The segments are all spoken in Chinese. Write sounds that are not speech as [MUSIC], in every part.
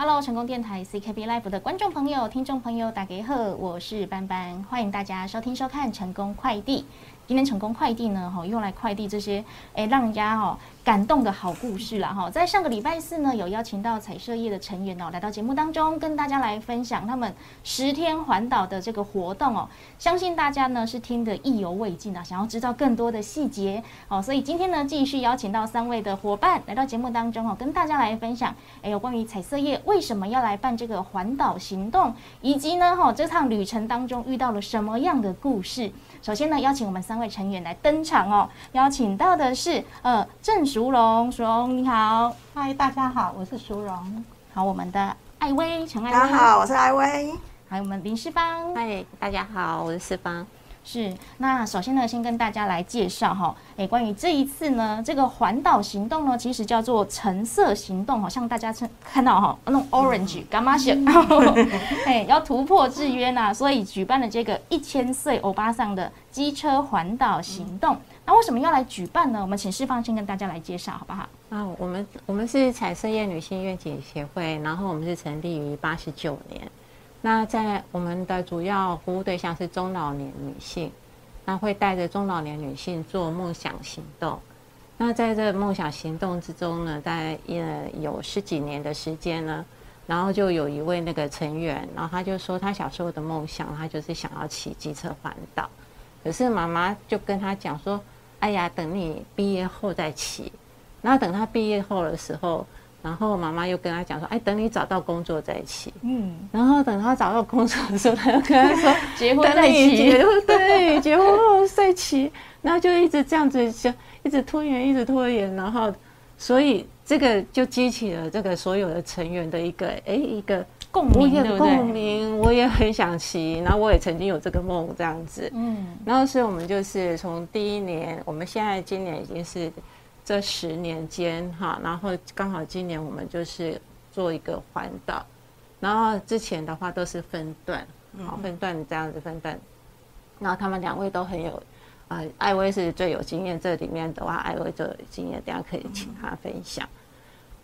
Hello，成功电台 CKB Live 的观众朋友、听众朋友，大家好，我是班班，欢迎大家收听收看成功快递。今天成功快递呢，哈，用来快递这些哎，让人家哈感动的好故事了哈。在上个礼拜四呢，有邀请到彩色业的成员哦，来到节目当中，跟大家来分享他们十天环岛的这个活动哦。相信大家呢是听得意犹未尽啊，想要知道更多的细节哦。所以今天呢，继续邀请到三位的伙伴来到节目当中哦，跟大家来分享哎，有关于彩色业为什么要来办这个环岛行动，以及呢哈这趟旅程当中遇到了什么样的故事。首先呢，邀请我们三位成员来登场哦。邀请到的是呃郑淑荣，淑荣你好，嗨，大家好，我是淑荣。好，我们的艾薇，陈艾薇，大家好，我是艾薇。还有我们林世芳，嗨，大家好，我是世芳。是，那首先呢，先跟大家来介绍哈，哎，关于这一次呢，这个环岛行动呢，其实叫做橙色行动，好像大家看看到哈，那种 orange 干嘛写？[LAUGHS] 哎，要突破制约呐，所以举办了这个一千岁欧巴桑的机车环岛行动。那为什么要来举办呢？我们请释放先跟大家来介绍，好不好？啊，我们我们是彩色业女性愿景协会，然后我们是成立于八十九年。那在我们的主要服务对象是中老年女性，那会带着中老年女性做梦想行动。那在这梦想行动之中呢，大概呃有十几年的时间呢，然后就有一位那个成员，然后他就说他小时候的梦想，他就是想要骑机车环岛。可是妈妈就跟他讲说：“哎呀，等你毕业后再骑。”然后等他毕业后的时候。然后妈妈又跟他讲说：“哎，等你找到工作在一起。”嗯，然后等他找到工作的时候，他又跟他说：“ [LAUGHS] 结婚在一起。”对，结婚后在一起，然后就一直这样子，就一直拖延，一直拖延，然后所以这个就激起了这个所有的成员的一个哎一个共鸣，对？共鸣，我也很想骑，然后我也曾经有这个梦这样子。嗯，然后所以我们就是从第一年，我们现在今年已经是。这十年间，哈，然后刚好今年我们就是做一个环岛，然后之前的话都是分段，好分段这样子分段，然后他们两位都很有，啊，艾薇是最有经验，这里面的话，艾薇最有经验，等下可以请他分享。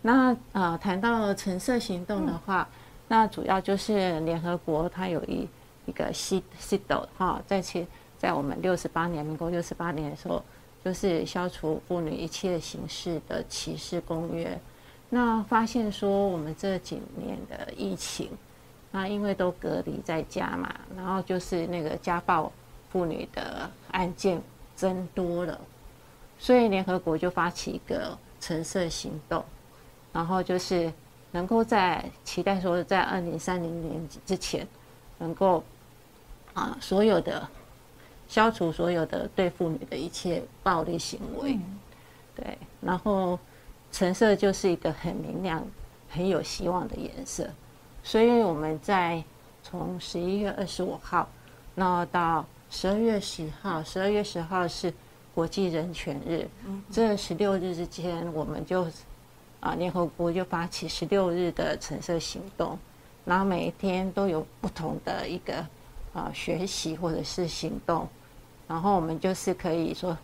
那啊，谈到橙色行动的话，那主要就是联合国它有一一个西西斗哈，在其在我们六十八年，民国六十八年的时候。就是消除妇女一切形式的歧视公约。那发现说，我们这几年的疫情，那因为都隔离在家嘛，然后就是那个家暴妇女的案件增多了，所以联合国就发起一个橙色行动，然后就是能够在期待说，在二零三零年之前，能够啊所有的。消除所有的对妇女的一切暴力行为，对，然后橙色就是一个很明亮、很有希望的颜色，所以我们在从十一月二十五号，那到十二月十号，十二月十号是国际人权日，这十六日之间，我们就啊联合国就发起十六日的橙色行动，然后每一天都有不同的一个。啊，学习或者是行动，然后我们就是可以说，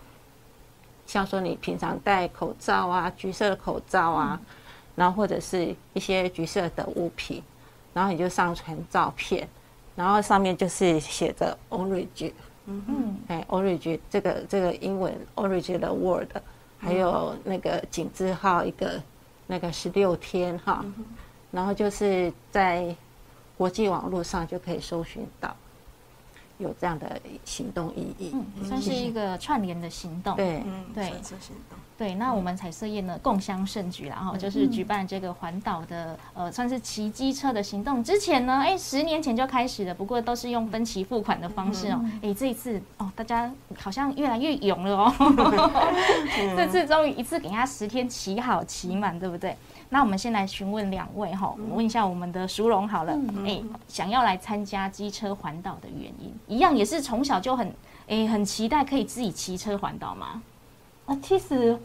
像说你平常戴口罩啊，橘色的口罩啊，然后或者是一些橘色的物品，然后你就上传照片，然后上面就是写着 orange，嗯嗯，哎，orange 这个这个英文 orange 的 word，还有那个井字号一个那个十六天哈，然后就是在国际网络上就可以搜寻到。有这样的行动意义，嗯，算是一个串联的行动，对，对，行动，对。那我们彩色业呢，共襄盛举然后就是举办这个环岛的，呃，算是骑机车的行动。之前呢，哎，十年前就开始了，不过都是用分期付款的方式哦。哎，这一次哦，大家好像越来越勇了哦。[LAUGHS] [LAUGHS] 这次终于一次给他十天骑好骑满，对不对？那我们先来询问两位哈，我问一下我们的淑荣好了，哎，想要来参加机车环岛的原因，一样也是从小就很哎很期待可以自己骑车环岛吗？啊，其实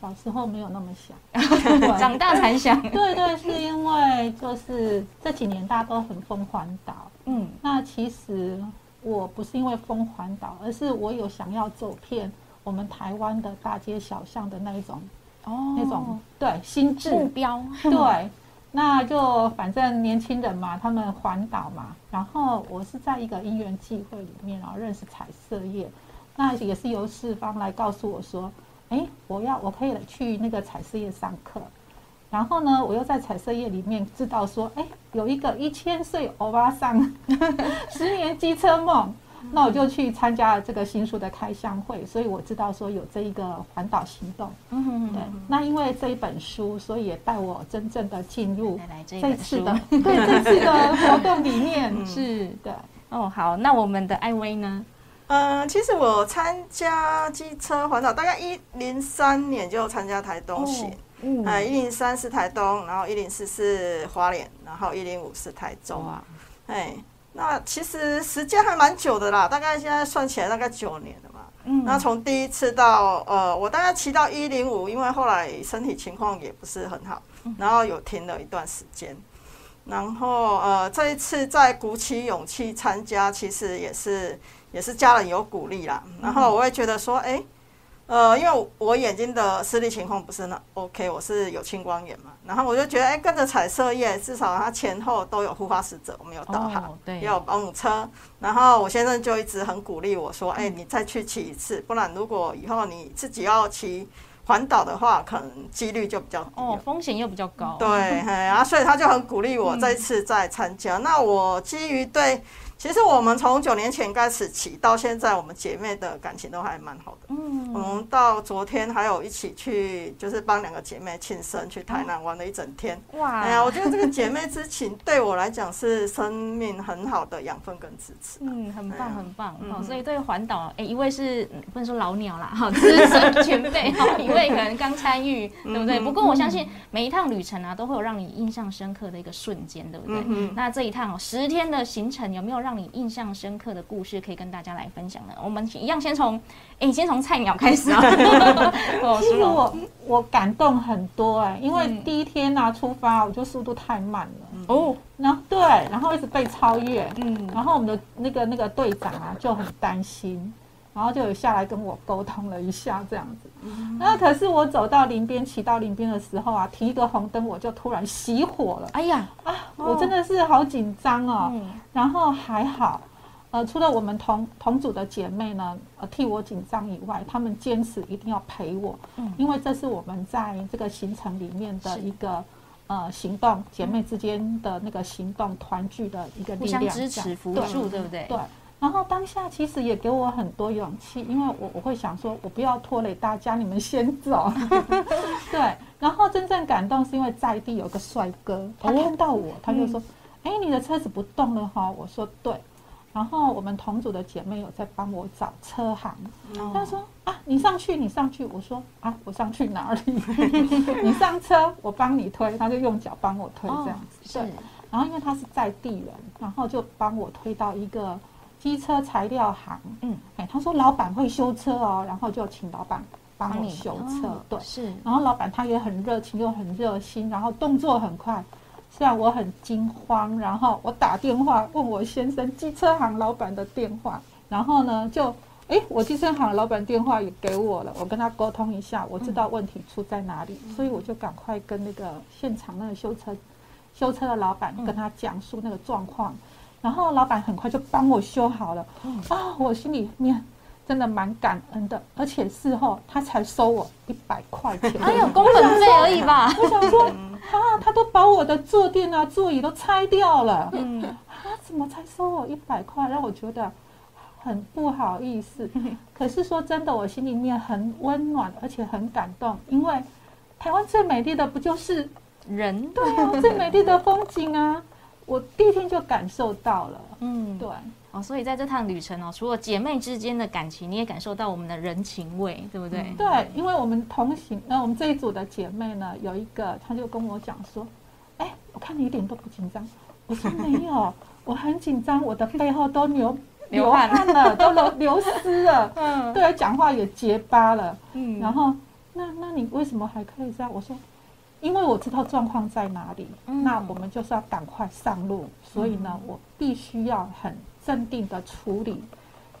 小时候没有那么想，[LAUGHS] 长大才想。[LAUGHS] 对对，是因为就是这几年大家都很疯环岛，嗯，那其实我不是因为疯环岛，而是我有想要走遍我们台湾的大街小巷的那一种。哦，那种对心智。目标。对，那就反正年轻人嘛，他们环岛嘛，然后我是在一个因缘际会里面，然后认识彩色业，那也是由四方来告诉我说，哎，我要我可以去那个彩色业上课，然后呢，我又在彩色业里面知道说，哎，有一个一千岁欧巴桑 [LAUGHS] 十年机车梦。那我就去参加了这个新书的开箱会，所以我知道说有这一个环岛行动。嗯对。那因为这一本书，所以也带我真正的进入这次的对这次的活动里面。[LAUGHS] 是的。哦，好，那我们的艾薇呢？嗯，其实我参加机车环岛，大概一零三年就参加台东行。嗯。哎，一零三是台东，然后一零四是花莲，然后一零五是台中啊。哎。那其实时间还蛮久的啦，大概现在算起来大概九年了嘛。嗯。那从第一次到呃，我大概骑到一零五，因为后来身体情况也不是很好，然后有停了一段时间。然后呃，这一次再鼓起勇气参加，其实也是也是家人有鼓励啦。然后我会觉得说，哎。呃，因为我眼睛的视力情况不是那 OK，我是有青光眼嘛，然后我就觉得，哎，跟着彩色业，至少它前后都有护花使者，我们有导航，也有保姆车，然后我先生就一直很鼓励我说，哎，你再去骑一次，不然如果以后你自己要骑环岛的话，可能几率就比较哦，风险又比较高，对，然后所以他就很鼓励我这一次再参加。那我基于对。其实我们从九年前开始起到现在，我们姐妹的感情都还蛮好的。嗯，我们到昨天还有一起去，就是帮两个姐妹庆生，去台南玩了一整天。哇！哎呀，我觉得这个姐妹之情对我来讲是生命很好的养分跟支持。嗯，很棒，很棒。好，所以对环岛，哎，一位是不能说老鸟啦，哈，资深前辈，[LAUGHS] 哈，一位可能刚参与，对不对？不过我相信每一趟旅程啊，都会有让你印象深刻的一个瞬间，对不对？嗯那这一趟哦，十天的行程有没有让让你印象深刻的故事可以跟大家来分享呢？我们一样先从，哎，先从菜鸟开始啊。[LAUGHS] [LAUGHS] 其实我我感动很多哎，因为第一天呢出发，我就速度太慢了哦，然后对，然后一直被超越，嗯，然后我们的那个那个队长啊就很担心。然后就有下来跟我沟通了一下，这样子。那可是我走到林边，骑到林边的时候啊，提一个红灯，我就突然熄火了。哎呀啊！我真的是好紧张哦。然后还好，呃，除了我们同同组的姐妹呢，呃，替我紧张以外，她们坚持一定要陪我。嗯。因为这是我们在这个行程里面的一个呃行动，姐妹之间的那个行动团聚的一个力量，支持扶助，对不对？对。然后当下其实也给我很多勇气，因为我我会想说，我不要拖累大家，你们先走。[LAUGHS] 对，然后真正感动是因为在地有个帅哥，他看到我，他就说：“哎，你的车子不动了哈。”我说：“对。”然后我们同组的姐妹有在帮我找车行，他说：“啊，你上去，你上去。”我说：“啊，我上去哪里？[LAUGHS] 你上车，我帮你推。”他就用脚帮我推这样子。对。然后因为他是在地人，然后就帮我推到一个。机车材料行，嗯，哎，他说老板会修车哦，然后就请老板帮我修车，对，是。然后老板他也很热情又很热心，然后动作很快。虽然我很惊慌，然后我打电话问我先生机车行老板的电话，然后呢就，哎，我机车行老板电话也给我了，我跟他沟通一下，我知道问题出在哪里，所以我就赶快跟那个现场那个修车修车的老板跟他讲述那个状况。然后老板很快就帮我修好了，啊，我心里面真的蛮感恩的，而且事后他才收我一百块钱，哎呦，工本费而已吧。我想说，啊，他都把我的坐垫啊、座椅都拆掉了，嗯，他怎么才收我一百块？让我觉得很不好意思。可是说真的，我心里面很温暖，而且很感动，因为台湾最美丽的不就是人？对啊，最美丽的风景啊。我第一天就感受到了，嗯，对，哦，所以在这趟旅程哦，除了姐妹之间的感情，你也感受到我们的人情味，对不对？对，因为我们同行，那我们这一组的姐妹呢，有一个，她就跟我讲说，哎，我看你一点都不紧张，我说没有，[LAUGHS] 我很紧张，我的背后都流流汗了，都流 [LAUGHS] 流湿了，嗯，对，讲话也结巴了，嗯，然后那那你为什么还可以这样？我说。因为我知道状况在哪里，那我们就是要赶快上路，所以呢，我必须要很镇定的处理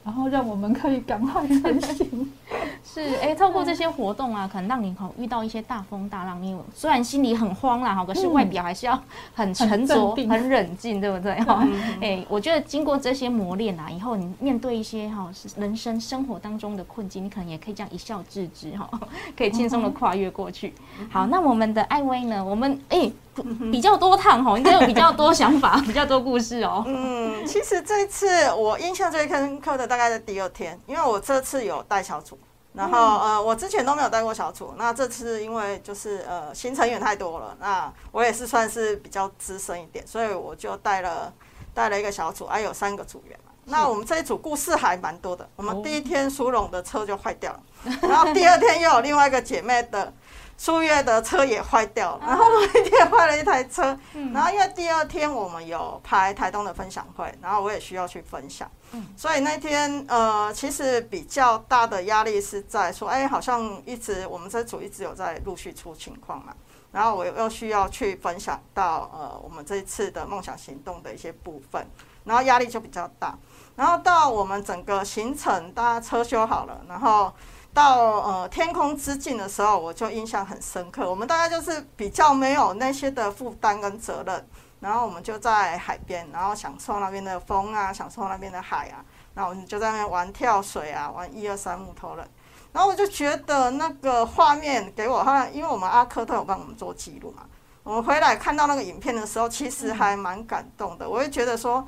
然后让我们可以赶快成型。[LAUGHS] 是，哎，透过这些活动啊，可能让你好遇到一些大风大浪，你虽然心里很慌啦哈，可是外表还是要很沉着、很冷静，对不对？哈，哎，我觉得经过这些磨练啊，以后你面对一些哈人生生活当中的困境，你可能也可以这样一笑置之哈，可以轻松的跨越过去。好，那我们的艾薇呢？我们哎。[LAUGHS] 比较多趟哦，应该有比较多想法，[LAUGHS] 比较多故事哦。嗯，其实这一次我印象最深刻的大概在第二天，因为我这次有带小组，然后呃，我之前都没有带过小组，那这次因为就是呃新成员太多了，那我也是算是比较资深一点，所以我就带了带了一个小组，还有三个组员嘛。那我们这一组故事还蛮多的。我们第一天苏荣的车就坏掉了，然后第二天又有另外一个姐妹的。苏月的车也坏掉了，然后我一天坏了一台车，然后因为第二天我们有拍台东的分享会，然后我也需要去分享，所以那天呃其实比较大的压力是在说，哎，好像一直我们这组一直有在陆续出情况嘛，然后我又需要去分享到呃我们这一次的梦想行动的一些部分，然后压力就比较大，然后到我们整个行程大家车修好了，然后。到呃天空之境的时候，我就印象很深刻。我们大概就是比较没有那些的负担跟责任，然后我们就在海边，然后享受那边的风啊，享受那边的海啊。然后我们就在那边玩跳水啊，玩一二三木头人。然后我就觉得那个画面给我，好像因为我们阿科都有帮我们做记录嘛，我们回来看到那个影片的时候，其实还蛮感动的。我会觉得说。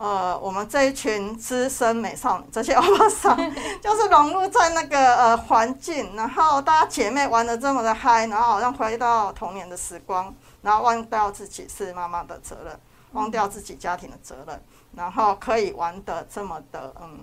呃，我们这一群资深美少女，这些欧巴桑，[LAUGHS] 就是融入在那个呃环境，然后大家姐妹玩的这么的嗨，然后好像回到童年的时光，然后忘掉自己是妈妈的责任，忘掉自己家庭的责任，然后可以玩的这么的嗯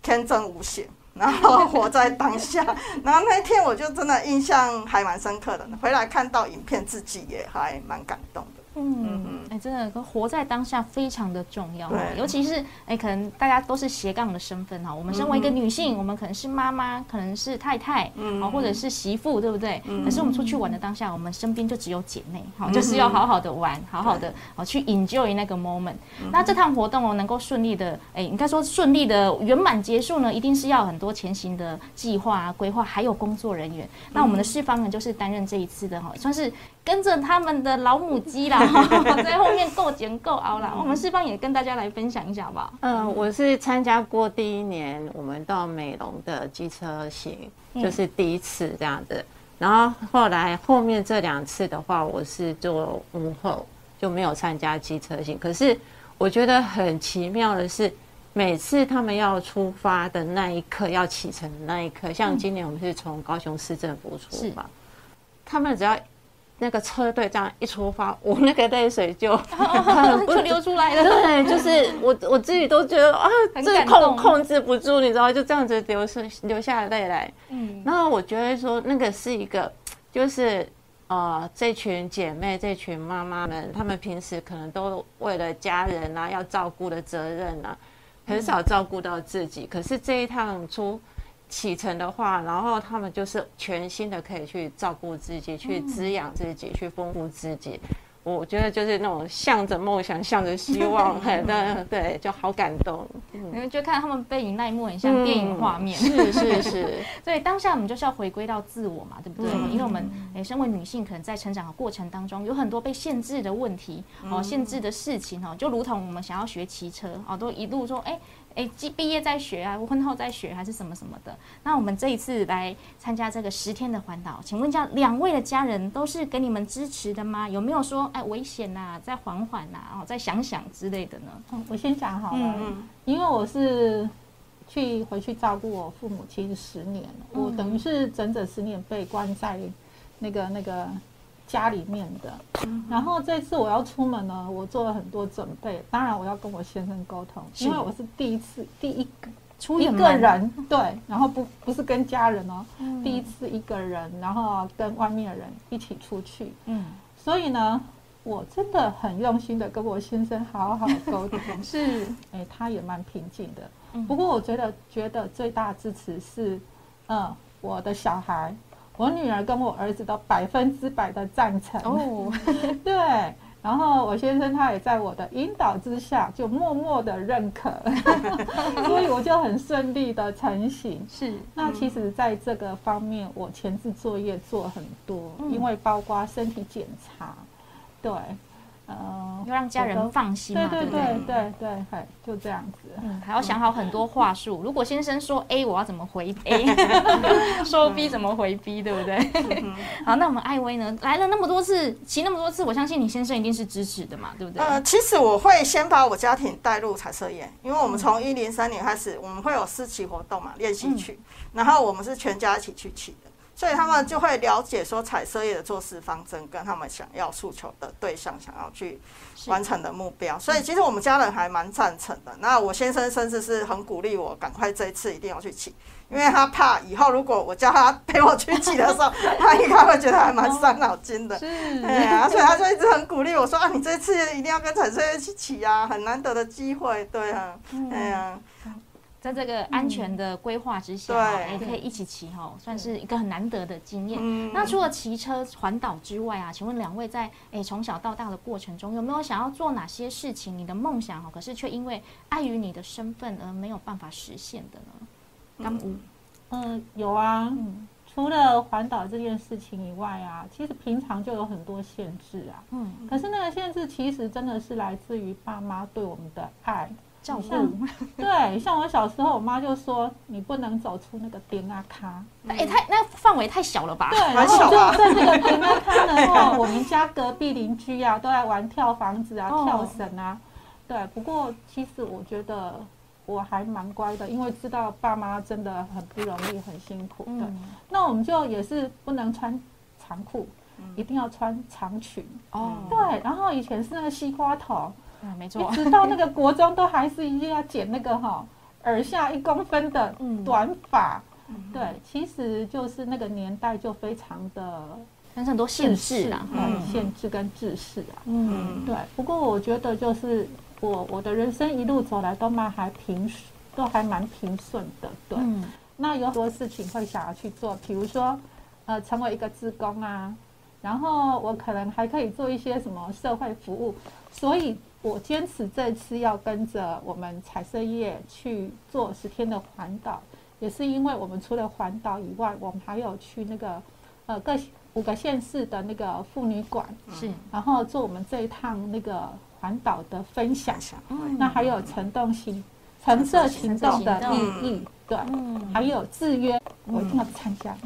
天真无邪，然后活在当下，然后那天我就真的印象还蛮深刻的，回来看到影片，自己也还蛮感动的。嗯，哎，真的，活在当下非常的重要，尤其是哎，可能大家都是斜杠的身份哈。我们身为一个女性，我们可能是妈妈，可能是太太，嗯，或者是媳妇，对不对？可是我们出去玩的当下，我们身边就只有姐妹，好，就是要好好的玩，好好的哦去 enjoy 那个 moment。那这趟活动哦，能够顺利的，哎，应该说顺利的圆满结束呢，一定是要很多前行的计划啊、规划，还有工作人员。那我们的四方呢，就是担任这一次的哈，算是。跟着他们的老母鸡啦，[LAUGHS] 在后面够剪够熬啦。我们四方也跟大家来分享一下好不好？嗯，我是参加过第一年我们到美容的机车行，就是第一次这样子。然后后来后面这两次的话，我是做幕后，就没有参加机车行。可是我觉得很奇妙的是，每次他们要出发的那一刻，要启程的那一刻，像今年我们是从高雄市政府出发，他们只要。那个车队这样一出发，我那个泪水就 [LAUGHS] 就流出来了。[LAUGHS] 对，就是我我自己都觉得啊，这控控制不住，你知道，就这样子流是流下泪来。嗯，然后我觉得说那个是一个，就是呃，这群姐妹、这群妈妈们，她们平时可能都为了家人啊，要照顾的责任啊，很少照顾到自己。可是这一趟出。启程的话，然后他们就是全新的，可以去照顾自己，去滋养自己，去丰富自己。我觉得就是那种向着梦想，向着希望，[LAUGHS] 很对对，就好感动。你们就看他们背影那一幕，很像电影画面。是是是。[LAUGHS] 所以当下我们就是要回归到自我嘛，对不对？因为我们诶，身为女性，可能在成长的过程当中，有很多被限制的问题哦，限制的事情哦，就如同我们想要学骑车哦，都一路说哎。哎，毕毕业再学啊，婚后再学还是什么什么的。那我们这一次来参加这个十天的环岛，请问一下，两位的家人都是给你们支持的吗？有没有说哎危险呐，再缓缓呐，哦，再想想之类的呢？嗯，我先讲好了，嗯因为我是去回去照顾我父母亲十年，我等于是整整十年被关在那个那个。家里面的，然后这次我要出门呢，我做了很多准备。当然，我要跟我先生沟通，因为我是第一次，第一个出一个人，对，然后不不是跟家人哦，第一次一个人，然后跟外面的人一起出去，嗯，所以呢，我真的很用心的跟我先生好好沟通，[LAUGHS] 是，哎，他也蛮平静的。不过我觉得，觉得最大支持是，嗯，我的小孩。我女儿跟我儿子都百分之百的赞成。哦，[LAUGHS] 对，然然后我先生他也在我的引导之下，就默默的认可，[LAUGHS] 所以我就很顺利的成型。是，那其实在这个方面，我前置作业做很多，因为包括身体检查，对。呃，要让家人放心嘛，对对对对对，就这样子。嗯，还要想好很多话术。如果先生说 A，我要怎么回 A？[LAUGHS] 说 B 怎么回 B？对不对？[LAUGHS] 好，那我们艾薇呢？来了那么多次，骑那么多次，我相信你先生一定是支持的嘛，对不对？呃，其实我会先把我家庭带入彩色宴，因为我们从一零三年开始，我们会有私骑活动嘛，练习曲，然后我们是全家一起去骑的。所以他们就会了解说彩色业的做事方针，跟他们想要诉求的对象，想要去完成的目标。所以其实我们家人还蛮赞成的。那我先生甚至是很鼓励我赶快这一次一定要去骑，因为他怕以后如果我叫他陪我去骑的时候，[LAUGHS] 他应该会觉得还蛮伤脑筋的。对啊，所以他就一直很鼓励我说啊，你这次一定要跟彩色业去骑啊，很难得的机会。对啊，哎呀。在这个安全的规划之下，也可以一起骑哈，算是一个很难得的经验。那除了骑车环岛之外啊，请问两位在诶从小到大的过程中，有没有想要做哪些事情？你的梦想哈，可是却因为碍于你的身份而没有办法实现的呢？刚五，嗯，有啊，除了环岛这件事情以外啊，其实平常就有很多限制啊。嗯，可是那个限制其实真的是来自于爸妈对我们的爱。照顾 [LAUGHS] 对，像我小时候，我妈就说你不能走出那个点啊卡，哎，太那范围太小了吧？对，然后就在那个点啊卡的 [LAUGHS] 话，我们家隔壁邻居啊都在玩跳房子啊、跳绳啊。对，不过其实我觉得我还蛮乖的，因为知道爸妈真的很不容易、很辛苦的。那我们就也是不能穿长裤，一定要穿长裙。哦，对，然后以前是那个西瓜头。没错，一直到那个国中都还是一定要剪那个哈耳下一公分的短发。对，其实就是那个年代就非常的，但是很多限制啊，限制跟制式啊。嗯，对。不过我觉得就是我我的人生一路走来都蛮还平，都还蛮平顺的。对，那有很多事情会想要去做，比如说呃成为一个职工啊，然后我可能还可以做一些什么社会服务，所以。我坚持这次要跟着我们彩色业去做十天的环岛，也是因为我们除了环岛以外，我们还有去那个呃各五个县市的那个妇女馆，是，然后做我们这一趟那个环岛的分享。那还有橙动行橙色行动的意义，对，还有制约，我一定要参加。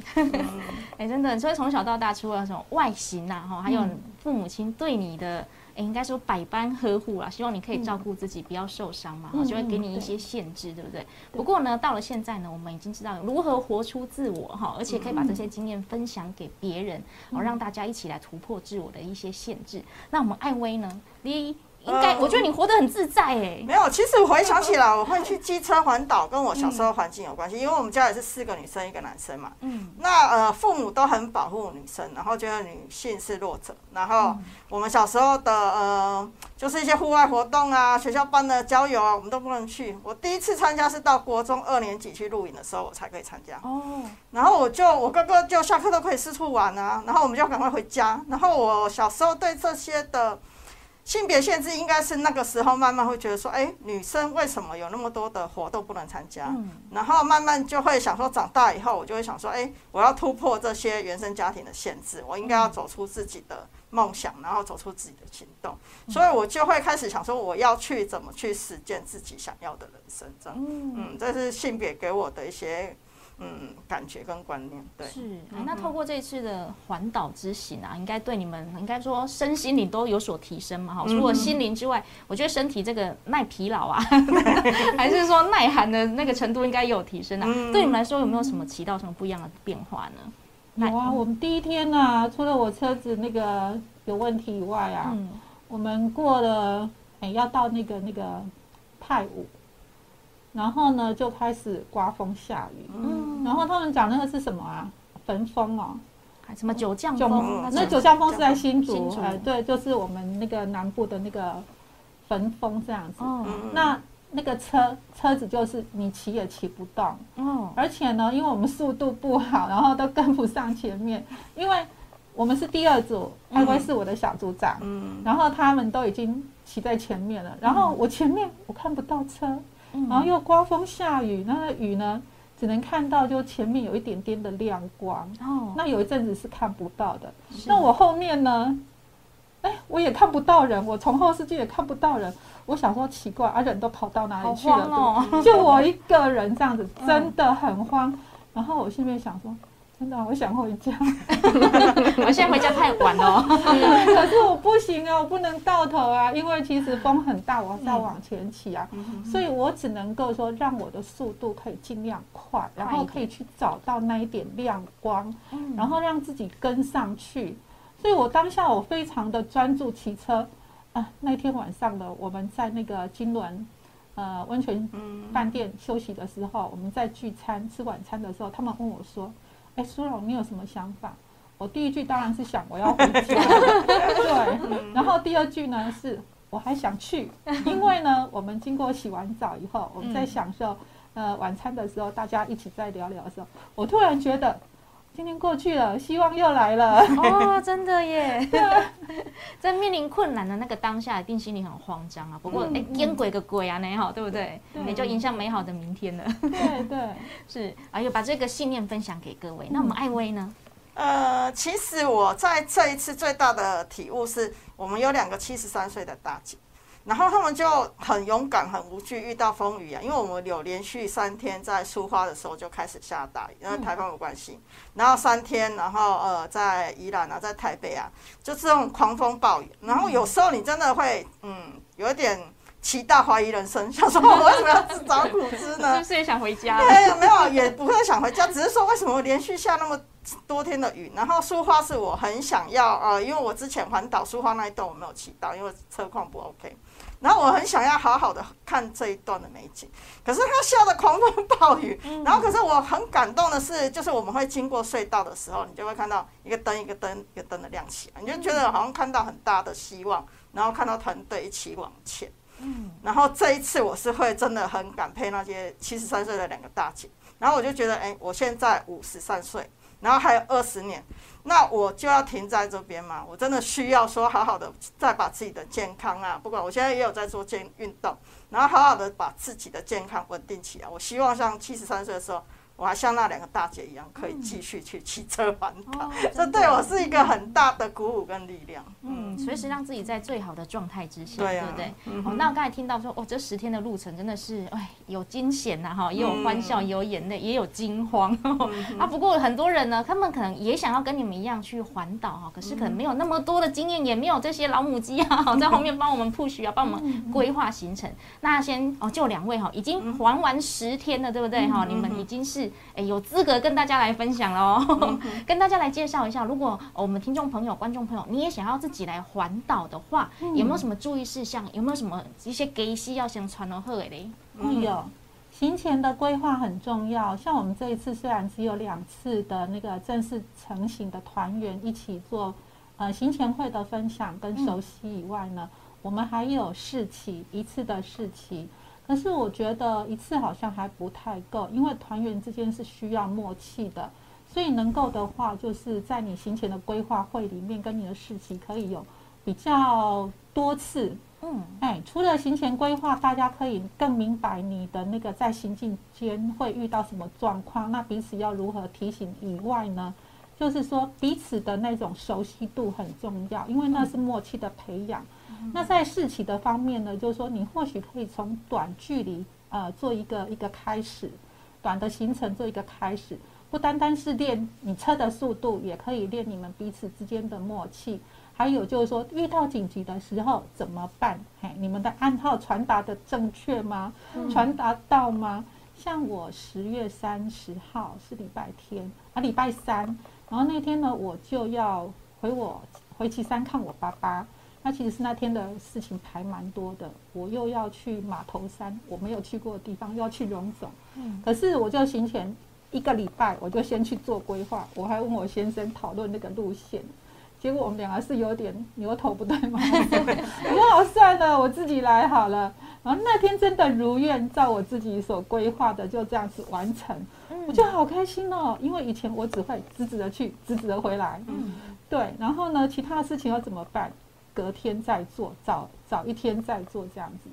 [LAUGHS] 哎，真的，所以从小到大，除了什么外形呐，哈，还有父母亲对你的。应该说百般呵护啦，希望你可以照顾自己，不要受伤嘛，就会给你一些限制，对不对？不过呢，到了现在呢，我们已经知道如何活出自我哈，而且可以把这些经验分享给别人，哦，让大家一起来突破自我的一些限制。那我们艾薇呢？你应该，我觉得你活得很自在哎。没有，其实我回想起来，我会去机车环岛，跟我小时候环境有关系，因为我们家也是四个女生一个男生嘛。嗯。那呃，父母都很保护女生，然后觉得女性是弱者。然后我们小时候的呃，就是一些户外活动啊，学校办的郊游啊，我们都不能去。我第一次参加是到国中二年级去露营的时候，我才可以参加。哦。然后我就我哥哥就下课都可以四处玩啊，然后我们就赶快回家。然后我小时候对这些的。性别限制应该是那个时候慢慢会觉得说，哎，女生为什么有那么多的活动不能参加？然后慢慢就会想说，长大以后我就会想说，哎，我要突破这些原生家庭的限制，我应该要走出自己的梦想，然后走出自己的行动。所以我就会开始想说，我要去怎么去实践自己想要的人生。这样，嗯，这是性别给我的一些。嗯，感觉跟观念对是。那透过这次的环岛之行啊，应该对你们应该说身心灵都有所提升嘛？哈，除了心灵之外，我觉得身体这个耐疲劳啊，还是说耐寒的那个程度应该有提升啊。对你们来说，有没有什么起到什么不一样的变化呢？有啊，我们第一天呢，除了我车子那个有问题以外啊，我们过了哎要到那个那个泰武。然后呢，就开始刮风下雨。嗯，然后他们讲那个是什么啊？焚风哦，什么九降风？那九降风是在新竹，哎，对，就是我们那个南部的那个焚风这样子。哦，那那个车车子就是你骑也骑不动。哦，而且呢，因为我们速度不好，然后都跟不上前面，因为我们是第二组，艾薇是我的小组长，嗯，然后他们都已经骑在前面了，然后我前面我看不到车，然后又刮风下雨，那个雨呢，只能看到就前面有一点点的亮光，哦，那有一阵子是看不到的，那我后面呢，哎，我也看不到人，我从后视镜也看不到人，我想说奇怪，啊，人都跑到哪里去了？就我一个人这样子，[LAUGHS] 真的很慌，然后我心里面想说。真的，我想回家。[LAUGHS] 我现在回家太晚了。[LAUGHS] 可是我不行啊，我不能到头啊，因为其实风很大，我要往前骑啊，所以我只能够说让我的速度可以尽量快，然后可以去找到那一点亮光，然后让自己跟上去。所以我当下我非常的专注骑车啊。那天晚上的我们在那个金轮呃温泉饭店休息的时候，我们在聚餐吃晚餐的时候，他们问我说。哎，苏荣，你有什么想法？我第一句当然是想我要回家，[LAUGHS] 对。然后第二句呢是我还想去，[LAUGHS] 因为呢，我们经过洗完澡以后，我们在享受呃晚餐的时候，大家一起在聊聊的时候，我突然觉得今天过去了，希望又来了。哦，真的耶！[LAUGHS] 在面临困难的那个当下，一定心里很慌张啊。不过哎，见鬼个鬼啊，你好，对不对？也就影响美好的明天了。对对，[LAUGHS] 是。哎呦，把这个信念分享给各位。那我们艾薇呢？呃，其实我在这一次最大的体悟是，我们有两个七十三岁的大姐，然后他们就很勇敢、很无惧，遇到风雨啊。因为我们有连续三天在出发的时候就开始下大雨，因为台风有关系。然后三天，然后呃，在宜兰啊，在台北啊，就是这种狂风暴雨。然后有时候你真的会，嗯，有一点期待怀疑人生，想说我为什么要自找苦吃呢？[LAUGHS] 是不是也想回家？没有，没有，也不会想回家，只是说为什么连续下那么。多天的雨，然后苏花是我很想要呃，因为我之前环岛苏花那一段我没有骑到，因为车况不 OK。然后我很想要好好的看这一段的美景，可是它下的狂风暴雨，然后可是我很感动的是，就是我们会经过隧道的时候，你就会看到一个灯一个灯一个灯的亮起来，你就觉得好像看到很大的希望，然后看到团队一起往前。嗯，然后这一次我是会真的很感佩那些七十三岁的两个大姐，然后我就觉得，哎，我现在五十三岁。然后还有二十年，那我就要停在这边嘛？我真的需要说好好的再把自己的健康啊，不管我现在也有在做健运动，然后好好的把自己的健康稳定起来。我希望像七十三岁的时候。我还像那两个大姐一样，可以继续去骑车环岛，[LAUGHS] 这对我是一个很大的鼓舞跟力量。嗯，随时让自己在最好的状态之下，对不对？哦，那我刚才听到说，哦，这十天的路程真的是，哎，有惊险呐，哈，也有欢笑，也有眼泪，也有惊慌。[LAUGHS] 啊，不过很多人呢，他们可能也想要跟你们一样去环岛哈，可是可能没有那么多的经验，也没有这些老母鸡啊，[LAUGHS] 在后面帮我们 push 啊，帮我们规划行程。那先哦，就两位哈，已经环完十天了，对不对？哈，你们已经是。哎，有资格跟大家来分享喽，[LAUGHS] 跟大家来介绍一下。如果我们听众朋友、观众朋友，你也想要自己来环岛的话，有没有什么注意事项？有没有什么一些给息要先传到贺的嘞？有，行前的规划很重要。像我们这一次虽然只有两次的那个正式成型的团员一起做呃行前会的分享跟熟悉以外呢，我们还有试骑一次的试骑。可是我觉得一次好像还不太够，因为团员之间是需要默契的，所以能够的话，就是在你行前的规划会里面，跟你的事情可以有比较多次。嗯，哎，除了行前规划，大家可以更明白你的那个在行进间会遇到什么状况，那彼此要如何提醒以外呢，就是说彼此的那种熟悉度很重要，因为那是默契的培养。那在试骑的方面呢，就是说你或许可以从短距离呃做一个一个开始，短的行程做一个开始，不单单是练你车的速度，也可以练你们彼此之间的默契。还有就是说遇到紧急的时候怎么办？嘿，你们的暗号传达的正确吗？传达到吗？像我十月三十号是礼拜天啊，礼拜三，然后那天呢我就要回我回岐山看我爸爸。那其实是那天的事情排蛮多的，我又要去马头山，我没有去过的地方，又要去荣总。嗯。可是我就行前一个礼拜，我就先去做规划，我还问我先生讨论那个路线，结果我们两个是有点牛头不对马嘴。[LAUGHS] 我说好算了，我自己来好了。然后那天真的如愿，照我自己所规划的就这样子完成，我就好开心哦，因为以前我只会直直的去，直直的回来。嗯。对，然后呢，其他的事情要怎么办？隔天再做，早早一天再做这样子。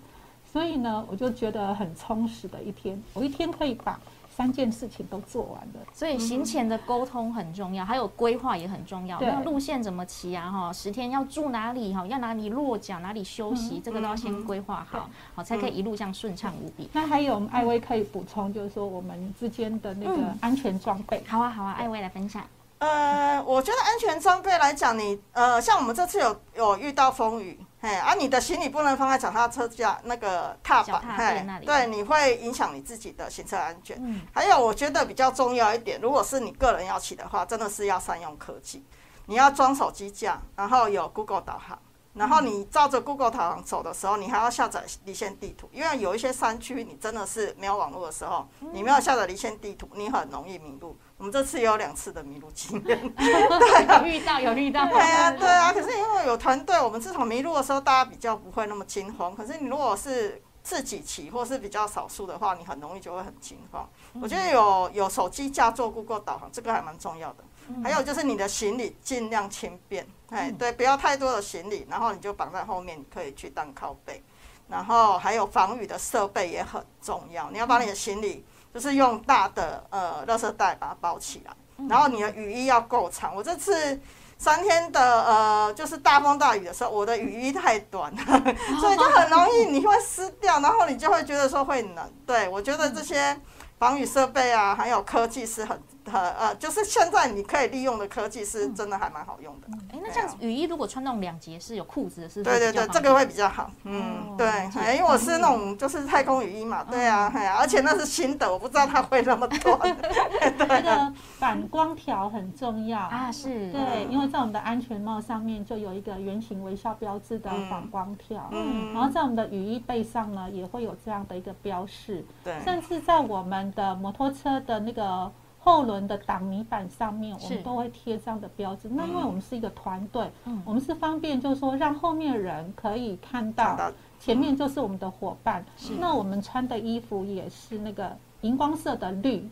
所以呢，我就觉得很充实的一天，我一天可以把。三件事情都做完了，所以行前的沟通很重要，还有规划也很重要。那路线怎么骑啊？哈，十天要住哪里？哈，要哪里落脚？哪里休息？这个都要先规划好，好才可以一路这样顺畅无比。那还有艾薇可以补充，就是说我们之间的那个安全装备。好啊，好啊，艾薇来分享。呃，我觉得安全装备来讲，你呃，像我们这次有有遇到风雨。哎，啊，你的行李不能放在脚踏车架那个踏板，哎，对，你会影响你自己的行车安全。嗯，还有我觉得比较重要一点，如果是你个人要骑的话，真的是要善用科技。你要装手机架，然后有 Google 导航，然后你照着 Google 导航走的时候，你还要下载离线地图，因为有一些山区你真的是没有网络的时候，你没有下载离线地图，你很容易迷路。我们这次也有两次的迷路经验，对，有遇到有遇到，对啊，对啊。可是因为有团队，我们至少迷路的时候，大家比较不会那么惊慌。可是你如果是自己骑，或是比较少数的话，你很容易就会很惊慌。我觉得有有手机架做 Google 导航，这个还蛮重要的。还有就是你的行李尽量轻便，哎，对，不要太多的行李，然后你就绑在后面，可以去当靠背。然后还有防雨的设备也很重要，你要把你的行李。就是用大的呃垃圾袋把它包起来，然后你的雨衣要够长。我这次三天的呃，就是大风大雨的时候，我的雨衣太短了，[LAUGHS] 所以就很容易你会湿掉，然后你就会觉得说会冷。对我觉得这些防雨设备啊，还有科技是很。呃呃，就是现在你可以利用的科技是真的还蛮好用的。哎，那这样雨衣如果穿那种两节是有裤子的，是？对对对，这个会比较好。嗯，对，因为我是那种就是太空雨衣嘛，对啊，而且那是新的，我不知道它会那么短。[LAUGHS] 那个反光条很重要啊，是对，因为在我们的安全帽上面就有一个圆形微笑标志的反光条，嗯，然后在我们的雨衣背上呢也会有这样的一个标示，对，甚至在我们的摩托车的那个。后轮的挡泥板上面，我们都会贴这样的标志。那因为我们是一个团队，我们是方便，就是说让后面的人可以看到，前面就是我们的伙伴。那我们穿的衣服也是那个荧光色的绿，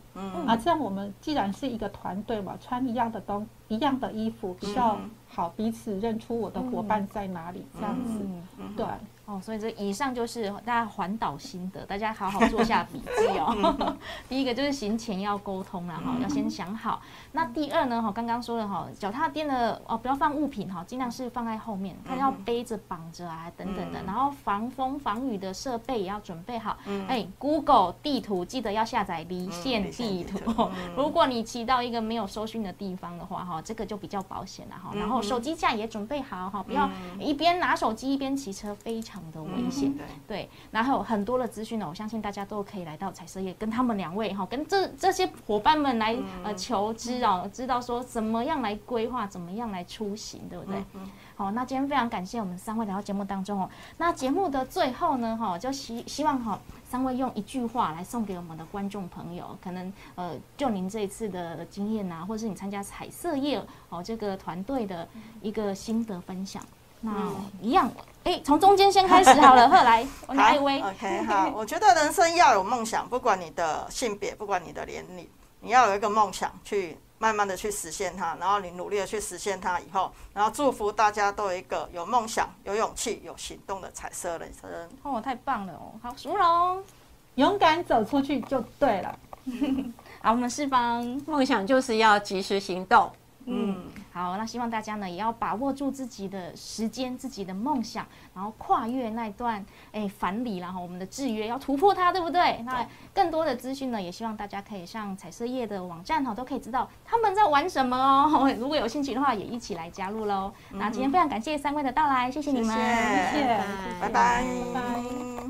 啊，这样我们既然是一个团队嘛，穿一样的东一样的衣服，比较好彼此认出我的伙伴在哪里，这样子，对。哦，所以这以上就是大家环岛心得，大家好好做下笔记哦。[LAUGHS] 第一个就是行前要沟通了哈，要先想好。那第二呢，哈，刚刚说了哈，脚踏垫的哦，不要放物品哈，尽量是放在后面，它要背着绑着啊，等等的。然后防风防雨的设备也要准备好。哎，Google 地图记得要下载离线地图。[LAUGHS] 如果你骑到一个没有收讯的地方的话，哈，这个就比较保险了哈。然后手机架也准备好哈，不要一边拿手机一边骑车，非常。的危险，对，然后很多的资讯呢，我相信大家都可以来到彩色业，跟他们两位哈，跟这这些伙伴们来呃求知哦，知道说怎么样来规划，怎么样来出行，对不对？好，那今天非常感谢我们三位来到节目当中哦。那节目的最后呢，哈，就希希望哈，三位用一句话来送给我们的观众朋友，可能呃，就您这一次的经验呐，或者是你参加彩色业哦这个团队的一个心得分享。那一样，哎，从中间先开始好了。[LAUGHS] 后来，我哪一位？OK，好。我觉得人生要有梦想，不管你的性别，不管你的年龄，你要有一个梦想，去慢慢的去实现它。然后你努力的去实现它以后，然后祝福大家都有一个有梦想、有勇气、有行动的彩色人生。哦，太棒了哦！好，苏荣，勇敢走出去就对了。[LAUGHS] [LAUGHS] 好，我们四方梦想就是要及时行动。嗯，好，那希望大家呢也要把握住自己的时间、自己的梦想，然后跨越那段哎樊篱，然后我们的制约要突破它，对不对？那更多的资讯呢，也希望大家可以上彩色业的网站哈，都可以知道他们在玩什么哦。[LAUGHS] 如果有兴趣的话，也一起来加入喽。那今天非常感谢三位的到来，谢谢你们，谢谢，拜拜，拜。